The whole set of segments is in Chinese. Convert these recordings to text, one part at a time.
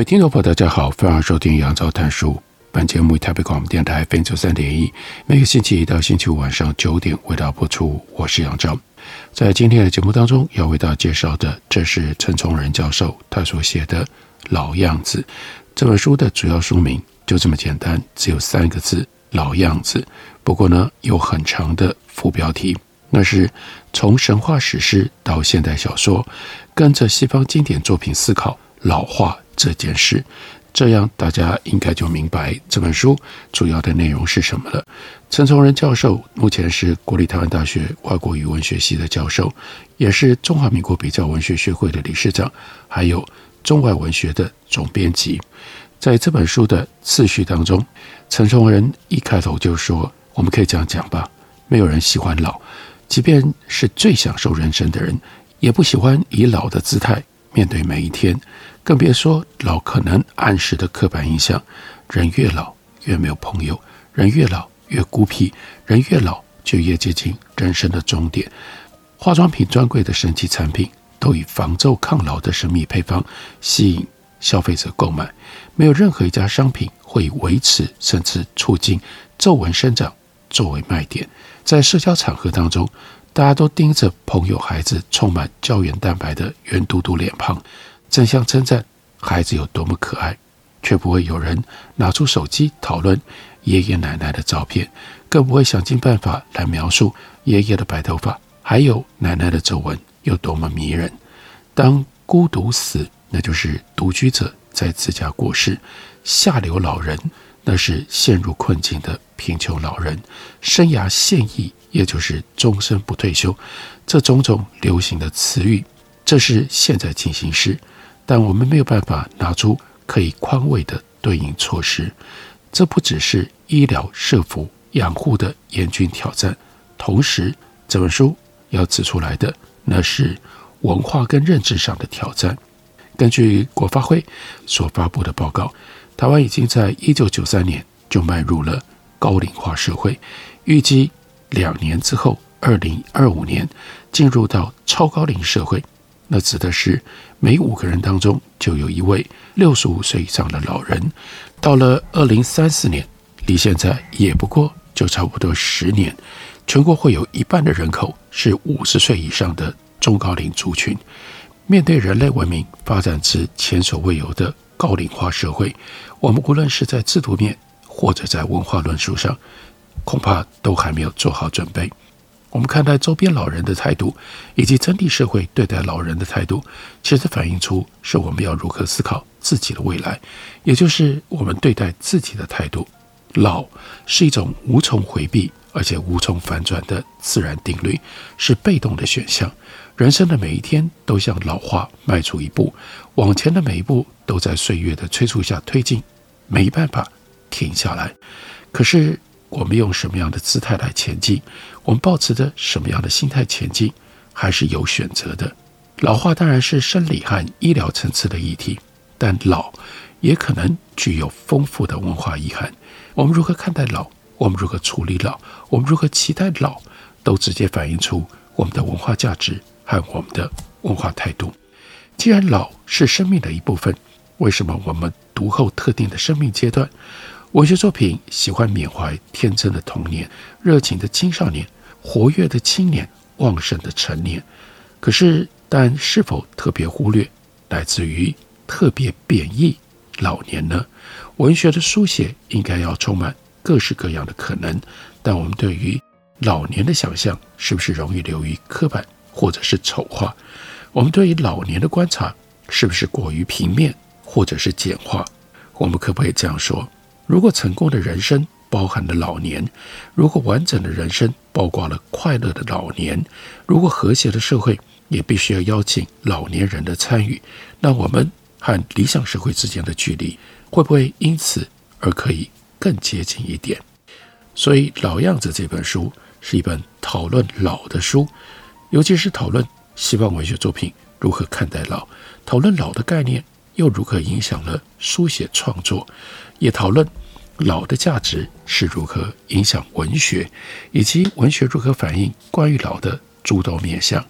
位听众朋友，大家好，欢迎收听杨照谈书。本节目以台北广播电台 FM 三点一，每个星期一到星期五晚上九点为大家播出。我是杨照。在今天的节目当中，要为大家介绍的，这是陈崇仁教授他所写的《老样子》这本书的主要书名，就这么简单，只有三个字：老样子。不过呢，有很长的副标题，那是从神话史诗到现代小说，跟着西方经典作品思考老化这件事，这样大家应该就明白这本书主要的内容是什么了。陈崇仁教授目前是国立台湾大学外国语文学系的教授，也是中华民国比较文学学会的理事长，还有中外文学的总编辑。在这本书的次序当中，陈崇仁一开头就说：“我们可以这样讲吧，没有人喜欢老，即便是最享受人生的人，也不喜欢以老的姿态面对每一天。”更别说老可能暗示的刻板印象：人越老越没有朋友，人越老越孤僻，人越老就越接近人生的终点。化妆品专柜的神奇产品都以防皱抗老的神秘配方吸引消费者购买，没有任何一家商品会以维持甚至促进皱纹生长作为卖点。在社交场合当中，大家都盯着朋友孩子充满胶原蛋白的圆嘟嘟脸庞。争相称赞孩子有多么可爱，却不会有人拿出手机讨论爷爷奶奶的照片，更不会想尽办法来描述爷爷的白头发，还有奶奶的皱纹有多么迷人。当孤独死，那就是独居者在自家过世；下流老人，那是陷入困境的贫穷老人；生涯现役，也就是终身不退休。这种种流行的词语，这是现在进行时。但我们没有办法拿出可以宽慰的对应措施，这不只是医疗社服养护的严峻挑战，同时这本书要指出来的那是文化跟认知上的挑战。根据国发会所发布的报告，台湾已经在一九九三年就迈入了高龄化社会，预计两年之后，二零二五年进入到超高龄社会。那指的是每五个人当中就有一位六十五岁以上的老人。到了二零三四年，离现在也不过就差不多十年，全国会有一半的人口是五十岁以上的中高龄族群。面对人类文明发展至前所未有的高龄化社会，我们无论是在制度面或者在文化论述上，恐怕都还没有做好准备。我们看待周边老人的态度，以及整体社会对待老人的态度，其实反映出是我们要如何思考自己的未来，也就是我们对待自己的态度。老是一种无从回避而且无从反转的自然定律，是被动的选项。人生的每一天都向老化迈出一步，往前的每一步都在岁月的催促下推进，没办法停下来。可是，我们用什么样的姿态来前进？我们抱持着什么样的心态前进？还是有选择的。老化当然是生理和医疗层次的议题，但老也可能具有丰富的文化意涵。我们如何看待老？我们如何处理老？我们如何期待老？都直接反映出我们的文化价值和我们的文化态度。既然老是生命的一部分，为什么我们读后特定的生命阶段？文学作品喜欢缅怀天真的童年、热情的青少年、活跃的青年、旺盛的成年。可是，但是否特别忽略来自于特别贬义老年呢？文学的书写应该要充满各式各样的可能，但我们对于老年的想象是不是容易流于刻板或者是丑化？我们对于老年的观察是不是过于平面或者是简化？我们可不可以这样说？如果成功的人生包含了老年，如果完整的人生包括了快乐的老年，如果和谐的社会也必须要邀请老年人的参与。那我们和理想社会之间的距离，会不会因此而可以更接近一点？所以，《老样子》这本书是一本讨论老的书，尤其是讨论西方文学作品如何看待老，讨论老的概念又如何影响了书写创作，也讨论老的价值是如何影响文学，以及文学如何反映关于老的诸多面向。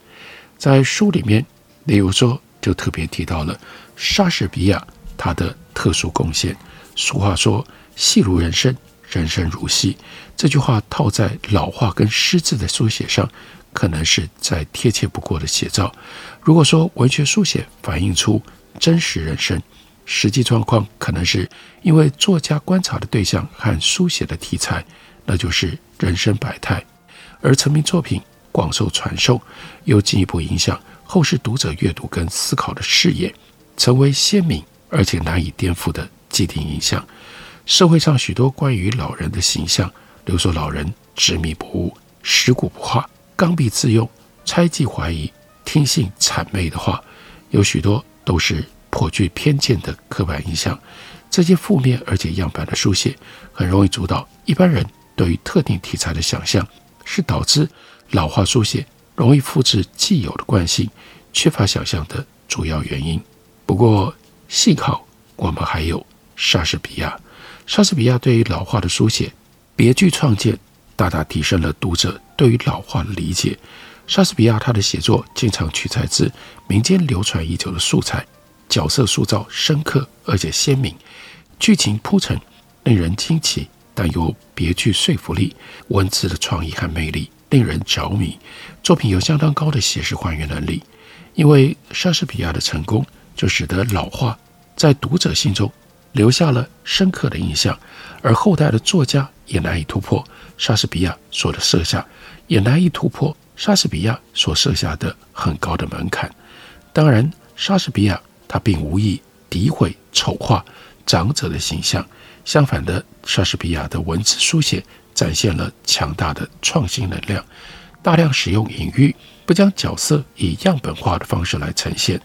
在书里面，例如说，就特别提到了莎士比亚他的特殊贡献。俗话说：“戏如人生。”人生如戏，这句话套在老话跟诗字的书写上，可能是再贴切不过的写照。如果说文学书写反映出真实人生，实际状况可能是因为作家观察的对象和书写的题材，那就是人生百态。而成名作品广受传授，又进一步影响后世读者阅读跟思考的视野，成为鲜明而且难以颠覆的既定印象。社会上许多关于老人的形象，比如说老人执迷不悟、食古不化、刚愎自用、猜忌怀疑、听信谄媚的话，有许多都是颇具偏见的刻板印象。这些负面而且样板的书写，很容易主导一般人对于特定题材的想象，是导致老化书写容易复制既有的惯性、缺乏想象的主要原因。不过幸好我们还有莎士比亚。莎士比亚对于老化的书写别具创建，大大提升了读者对于老化的理解。莎士比亚他的写作经常取材自民间流传已久的素材，角色塑造深刻而且鲜明，剧情铺陈令人惊奇，但又别具说服力。文字的创意和魅力令人着迷，作品有相当高的写实还原能力。因为莎士比亚的成功，就使得老话在读者心中。留下了深刻的印象，而后代的作家也难以突破莎士比亚所的设下，也难以突破莎士比亚所设下的很高的门槛。当然，莎士比亚他并无意诋毁、丑化长者的形象，相反的，莎士比亚的文字书写展现了强大的创新能量，大量使用隐喻，不将角色以样本化的方式来呈现。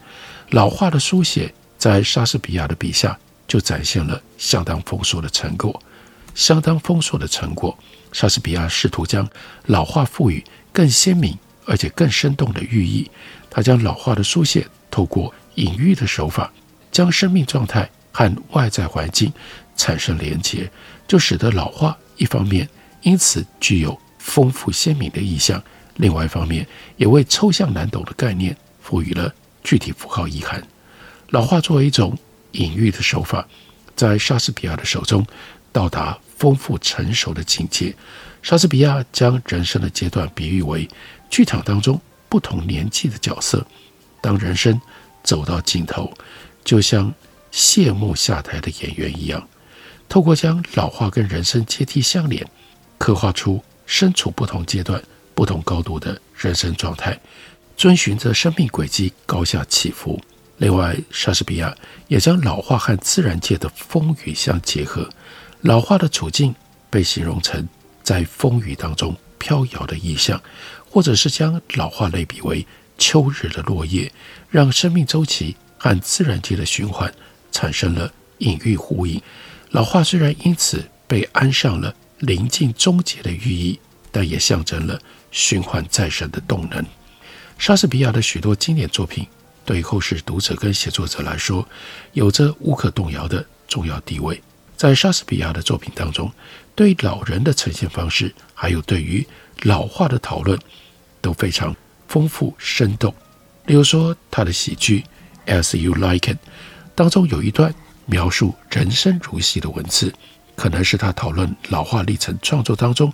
老化的书写在莎士比亚的笔下。就展现了相当丰硕的成果，相当丰硕的成果。莎士比亚试图将老化赋予更鲜明而且更生动的寓意。他将老化的书写透过隐喻的手法，将生命状态和外在环境产生连结，就使得老化一方面因此具有丰富鲜明的意象，另外一方面也为抽象难懂的概念赋予了具体符号意涵。老化作为一种。隐喻的手法，在莎士比亚的手中到达丰富成熟的境界。莎士比亚将人生的阶段比喻为剧场当中不同年纪的角色。当人生走到尽头，就像谢幕下台的演员一样，透过将老化跟人生阶梯相连，刻画出身处不同阶段、不同高度的人生状态，遵循着生命轨迹高下起伏。另外，莎士比亚也将老化和自然界的风雨相结合。老化的处境被形容成在风雨当中飘摇的意象，或者是将老化类比为秋日的落叶，让生命周期和自然界的循环产生了隐喻呼应。老话虽然因此被安上了临近终结的寓意，但也象征了循环再生的动能。莎士比亚的许多经典作品，对后世读者跟写作者来说，有着无可动摇的重要地位。在莎士比亚的作品当中，对老人的呈现方式，还有对于老话的讨论，都非常丰富生动。例如说，他的喜剧《As You Like It》当中有一段描述人生如戏的文字，可能是他讨论老化历程创作当中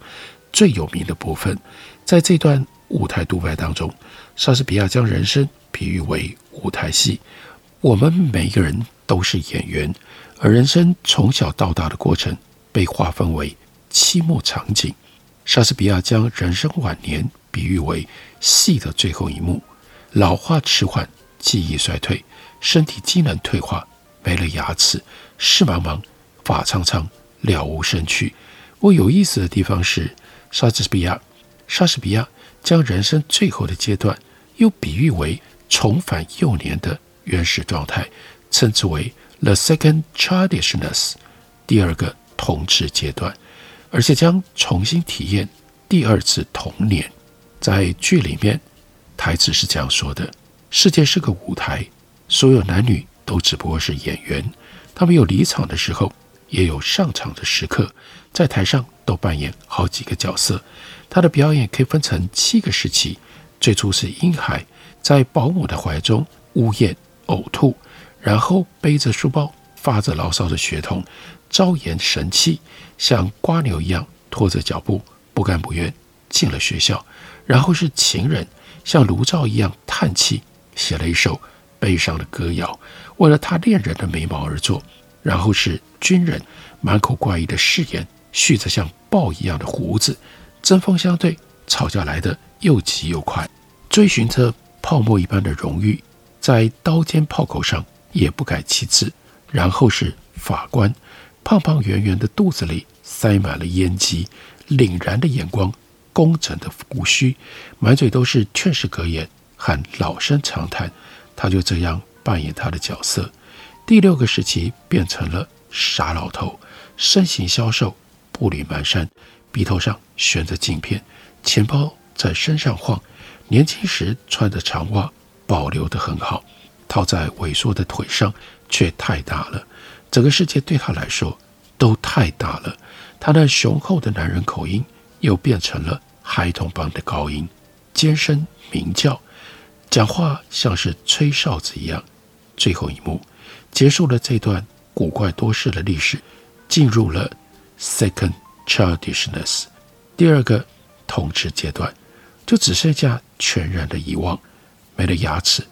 最有名的部分。在这段舞台独白当中，莎士比亚将人生比喻为舞台戏，我们每一个人都是演员，而人生从小到大的过程被划分为七幕场景。莎士比亚将人生晚年比喻为戏的最后一幕，老化迟缓，记忆衰退，身体机能退化，没了牙齿，视茫茫，发苍苍，了无生趣。我有意思的地方是，莎士比亚，莎士比亚将人生最后的阶段。又比喻为重返幼年的原始状态，称之为 the second childishness，第二个童稚阶段，而且将重新体验第二次童年。在剧里面，台词是这样说的：“世界是个舞台，所有男女都只不过是演员，他们有离场的时候，也有上场的时刻，在台上都扮演好几个角色。他的表演可以分成七个时期：最初是婴孩，在保姆的怀中呜咽呕吐，然后背着书包，发着牢骚的学童，招言神气，像瓜牛一样拖着脚步，不甘不愿进了学校。然后是情人，像炉灶一样叹气，写了一首悲伤的歌谣，为了他恋人的眉毛而作。然后是军人，满口怪异的誓言，蓄着像豹一样的胡子，针锋相对，吵架来得又急又快，追寻着泡沫一般的荣誉，在刀尖炮口上也不改其志。然后是法官，胖胖圆圆的肚子里塞满了烟机，凛然的眼光。工整的胡须，满嘴都是劝世格言和老生常谈，他就这样扮演他的角色。第六个时期变成了傻老头，身形消瘦，步履蹒跚，鼻头上悬着镜片，钱包在身上晃。年轻时穿的长袜保留得很好，套在萎缩的腿上却太大了。整个世界对他来说都太大了。他那雄厚的男人口音。又变成了孩童般的高音，尖声鸣叫，讲话像是吹哨子一样。最后一幕结束了这段古怪多事的历史，进入了 second childishness，第二个童稚阶段，就只剩下全然的遗忘，没了牙齿，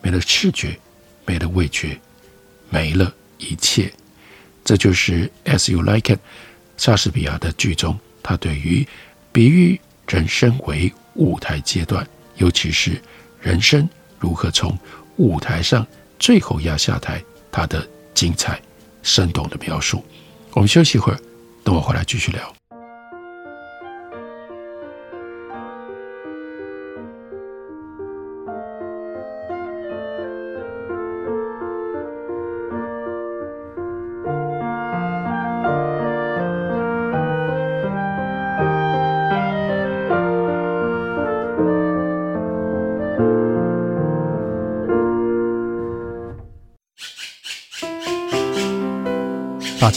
没了视觉，没了味觉，没了一切。这就是 As You Like It，莎士比亚的剧中。他对于比喻人生为舞台阶段，尤其是人生如何从舞台上最后压下台，他的精彩生动的描述。我们休息一会儿，等我回来继续聊。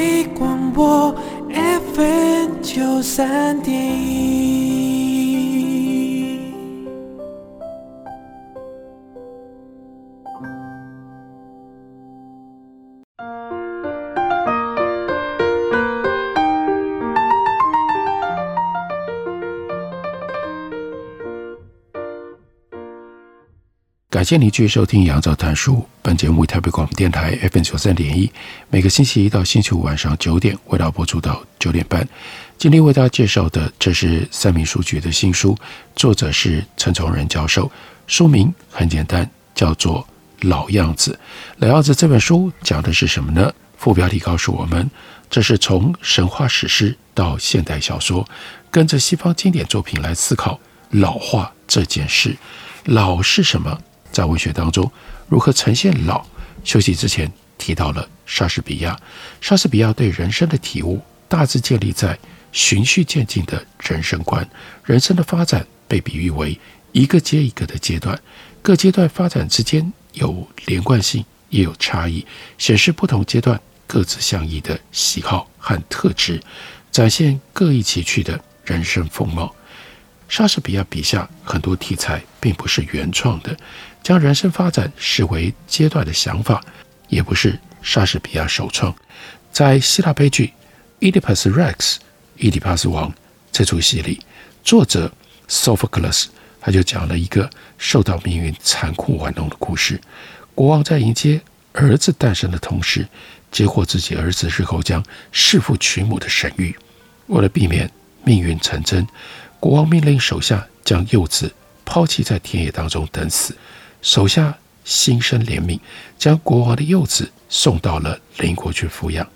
台北广播 FM 九三点谢你继续收听《杨照谈书》。本节目为台北广播电台 FM 九三点一，每个星期一到星期五晚上九点，为大家播出到九点半。今天为大家介绍的，这是三民书局的新书，作者是陈崇仁教授。书名很简单，叫做《老样子》。老样子这本书讲的是什么呢？副标题告诉我们，这是从神话史诗到现代小说，跟着西方经典作品来思考老化这件事。老是什么？在文学当中，如何呈现老？休息之前提到了莎士比亚，莎士比亚对人生的体悟大致建立在循序渐进的人生观。人生的发展被比喻为一个接一个的阶段，各阶段发展之间有连贯性，也有差异，显示不同阶段各自相异的喜好和特质，展现各异其趣的人生风貌。莎士比亚笔下很多题材并不是原创的，将人生发展视为阶段的想法，也不是莎士比亚首创。在希腊悲剧《伊底帕斯 Rex》（伊底帕斯王）这出戏里，作者 Sophocles 他就讲了一个受到命运残酷玩弄的故事。国王在迎接儿子诞生的同时，接获自己儿子日后将弑父娶母的神谕。为了避免命运成真，国王命令手下将幼子抛弃在田野当中等死。手下心生怜悯，将国王的幼子送到了邻国去抚养。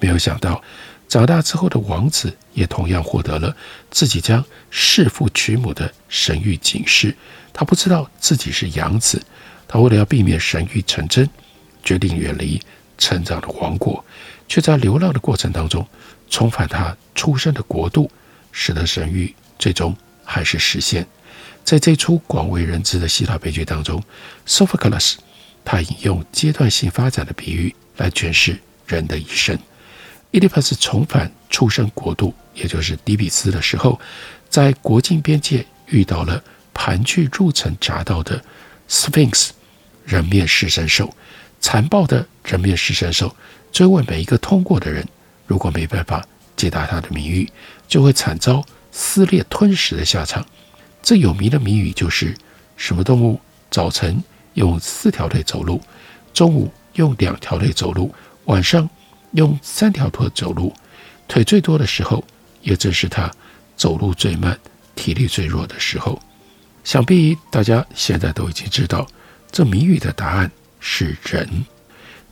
没有想到，长大之后的王子也同样获得了自己将弑父娶母的神谕警示。他不知道自己是养子，他为了要避免神谕成真，决定远离成长的王国，却在流浪的过程当中重返他出生的国度，使得神谕。最终还是实现，在这出广为人知的希腊悲剧当中，Sophocles 他引用阶段性发展的比喻来诠释人的一生。伊底帕斯重返出生国度，也就是底比斯的时候，在国境边界遇到了盘踞入城闸道的 Sphinx 人面狮身兽，残暴的人面狮身兽追问每一个通过的人，如果没办法解答他的谜语，就会惨遭。撕裂吞噬的下场。最有名的谜语就是：什么动物早晨用四条腿走路，中午用两条腿走路，晚上用三条腿走路？腿最多的时候，也正是它走路最慢、体力最弱的时候。想必大家现在都已经知道，这谜语的答案是人。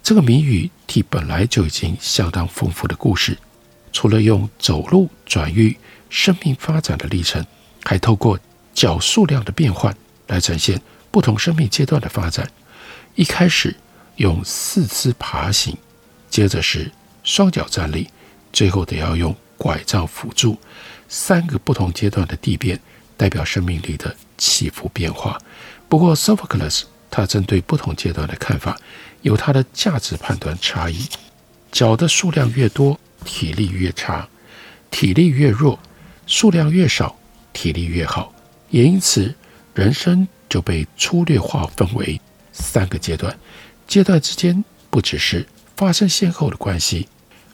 这个谜语替本来就已经相当丰富的故事，除了用走路转喻。生命发展的历程，还透过脚数量的变换来展现不同生命阶段的发展。一开始用四肢爬行，接着是双脚站立，最后得要用拐杖辅助。三个不同阶段的地变，代表生命力的起伏变化。不过，Sophocles 他针对不同阶段的看法，有他的价值判断差异。脚的数量越多，体力越差；体力越弱。数量越少，体力越好，也因此，人生就被粗略划分为三个阶段。阶段之间不只是发生先后的关系，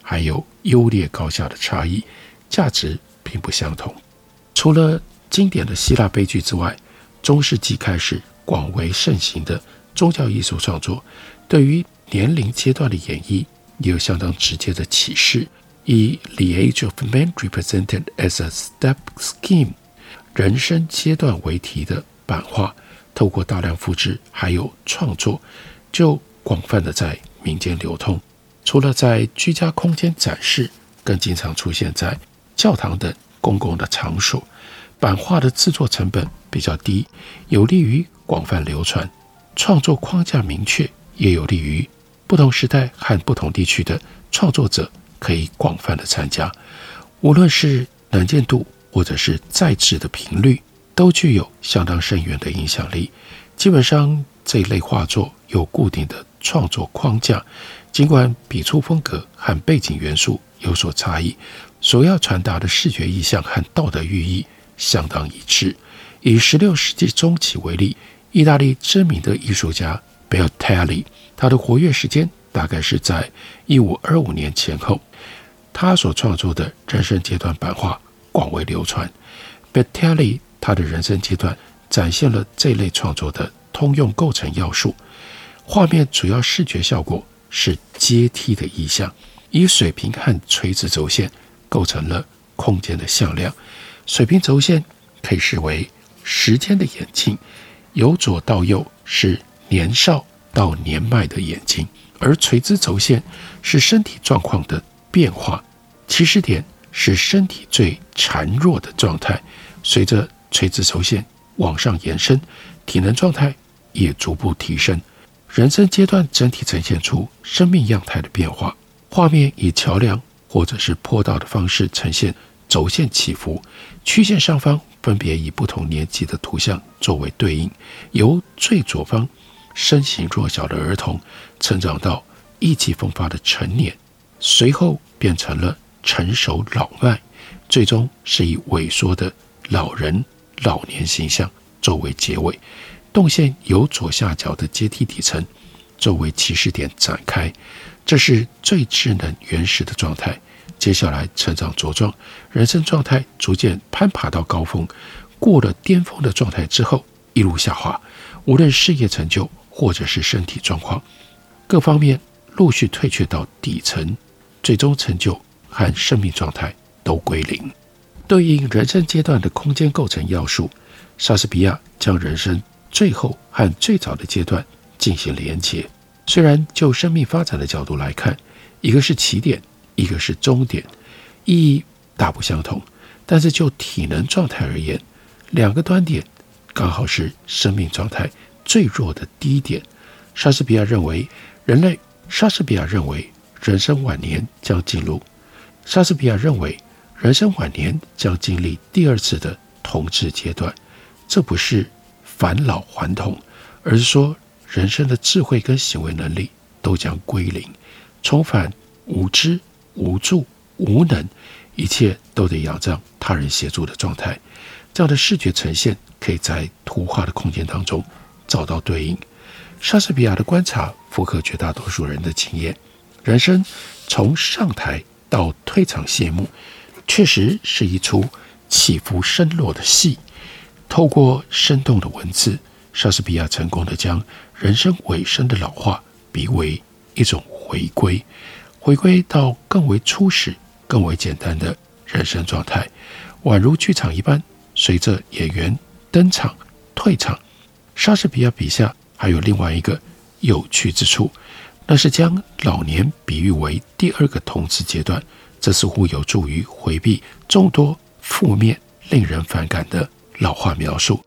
还有优劣高下的差异，价值并不相同。除了经典的希腊悲剧之外，中世纪开始广为盛行的宗教艺术创作，对于年龄阶段的演绎也有相当直接的启示。以《The Age of Man Represented as a Step Scheme》人生阶段为题的版画，透过大量复制还有创作，就广泛的在民间流通。除了在居家空间展示，更经常出现在教堂等公共的场所。版画的制作成本比较低，有利于广泛流传。创作框架明确，也有利于不同时代和不同地区的创作者。可以广泛的参加，无论是能见度或者是在制的频率，都具有相当深远的影响力。基本上这一类画作有固定的创作框架，尽管笔触风格和背景元素有所差异，所要传达的视觉意象和道德寓意相当一致。以十六世纪中期为例，意大利知名的艺术家 Botticelli，他的活跃时间大概是在一五二五年前后。他所创作的人生阶段版画广为流传。b e t t e l l i 他的人生阶段展现了这类创作的通用构成要素。画面主要视觉效果是阶梯的意象，以水平和垂直轴线构成了空间的向量。水平轴线可以视为时间的演进，由左到右是年少到年迈的演进，而垂直轴线是身体状况的。变化起始点是身体最孱弱的状态，随着垂直轴线往上延伸，体能状态也逐步提升。人生阶段整体呈现出生命样态的变化。画面以桥梁或者是坡道的方式呈现轴线起伏，曲线上方分别以不同年纪的图像作为对应，由最左方身形弱小的儿童成长到意气风发的成年，随后变成了成熟老迈，最终是以萎缩的老人老年形象作为结尾。动线由左下角的阶梯底层作为起始点展开，这是最稚嫩原始的状态。接下来成长茁壮，人生状态逐渐攀爬到高峰，过了巅峰的状态之后，一路下滑。无论事业成就或者是身体状况，各方面陆续退却到底层，最终成就和生命状态都归零。对应人生阶段的空间构成要素，莎士比亚将人生最后和最早的阶段进行连结。虽然就生命发展的角度来看，一个是起点。一个是终点，意义大不相同，但是就体能状态而言，两个端点刚好是生命状态最弱的低点。莎士比亚认为，人类，莎士比亚认为，人生晚年将进入，莎士比亚认为，人生晚年将经历第二次的童稚阶段。这不是返老还童，而是说人生的智慧跟行为能力都将归零，重返无知。无助、无能，一切都得仰仗他人协助的状态。这样的视觉呈现，可以在图画的空间当中找到对应。莎士比亚的观察符合绝大多数人的经验。人生从上台到退场谢幕，确实是一出起伏升落的戏。透过生动的文字，莎士比亚成功地将人生尾声的老化比为一种回归。回归到更为初始、更为简单的人生状态，宛如剧场一般，随着演员登场、退场。莎士比亚笔下还有另外一个有趣之处，那是将老年比喻为第二个童稚阶段，这似乎有助于回避众多负面、令人反感的老化描述。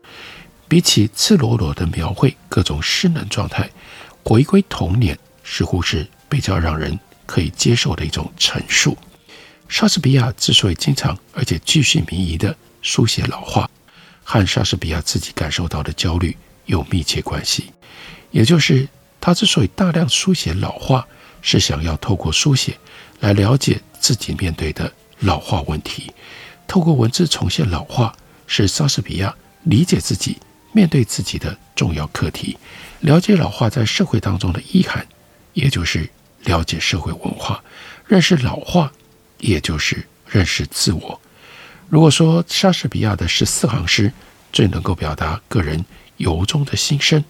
比起赤裸裸地描绘各种失能状态，回归童年似乎是比较让人。可以接受的一种陈述。莎士比亚之所以经常而且巨细靡遗地书写老化，和莎士比亚自己感受到的焦虑有密切关系。也就是他之所以大量书写老化，是想要透过书写来了解自己面对的老化问题。透过文字重现老化，是莎士比亚理解自己、面对自己的重要课题。了解老化在社会当中的意涵，也就是。了解社会文化，认识老化，也就是认识自我。如果说莎士比亚的十四行诗最能够表达个人由衷的心声，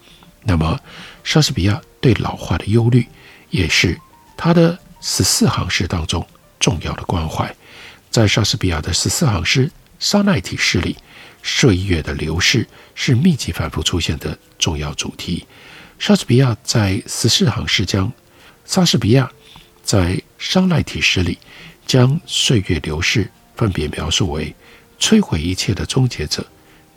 那么莎士比亚对老化的忧虑，也是他的十四行诗当中重要的关怀。在莎士比亚的十四行诗《莎奈体诗》里，岁月的流逝是密集反复出现的重要主题。莎士比亚在十四行诗将莎士比亚在《商籁体诗》里，将岁月流逝分别描述为摧毁一切的终结者，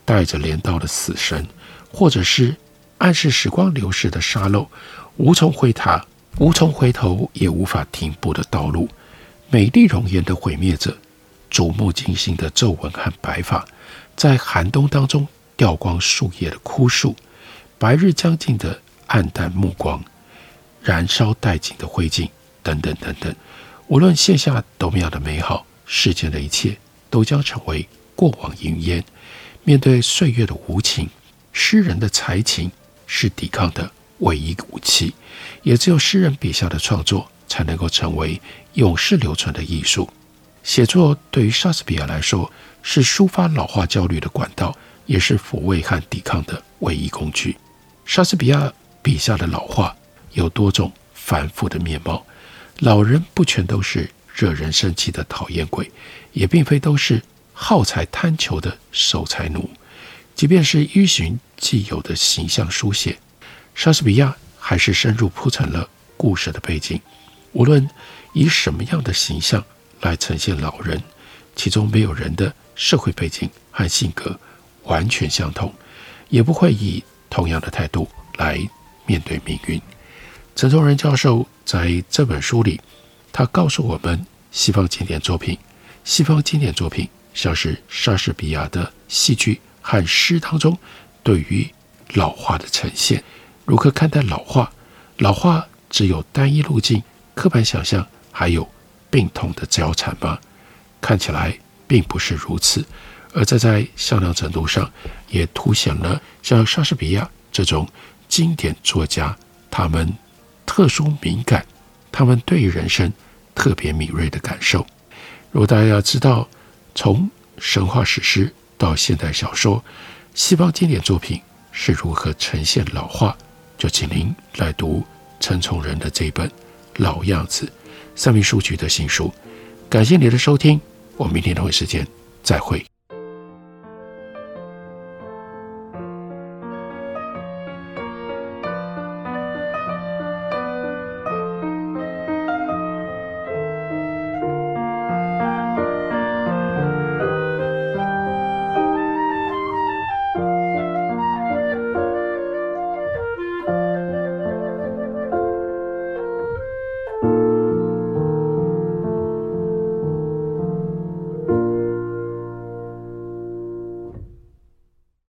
带着镰刀的死神，或者是暗示时光流逝的沙漏，无从回塔、无从回头也无法停步的道路，美丽容颜的毁灭者，触目惊心的皱纹和白发，在寒冬当中掉光树叶的枯树，白日将近的黯淡目光。燃烧殆尽的灰烬，等等等等，无论现下多么样的美好，世间的一切都将成为过往云烟。面对岁月的无情，诗人的才情是抵抗的唯一武器。也只有诗人笔下的创作，才能够成为永世留存的艺术。写作对于莎士比亚来说，是抒发老化焦虑的管道，也是抚慰和抵抗的唯一工具。莎士比亚笔下的老化。有多种繁复的面貌，老人不全都是惹人生气的讨厌鬼，也并非都是好财贪求的守财奴。即便是依循既有的形象书写，莎士比亚还是深入铺陈了故事的背景。无论以什么样的形象来呈现老人，其中没有人的社会背景和性格完全相同，也不会以同样的态度来面对命运。陈崇仁教授在这本书里，他告诉我们，西方经典作品，西方经典作品像是莎士比亚的《戏剧和诗当中对于老化的呈现。如何看待老化？老化只有单一路径、刻板想象，还有病痛的交缠吗？看起来并不是如此。而这在相当程度上也凸显了像莎士比亚这种经典作家，他们特殊敏感，他们对于人生特别敏锐的感受。如果大家要知道从神话史诗到现代小说，西方经典作品是如何呈现老化，就请您来读陈崇仁的这本《老样子》，三明书局的新书。感谢您的收听，我们明天同一时间再会。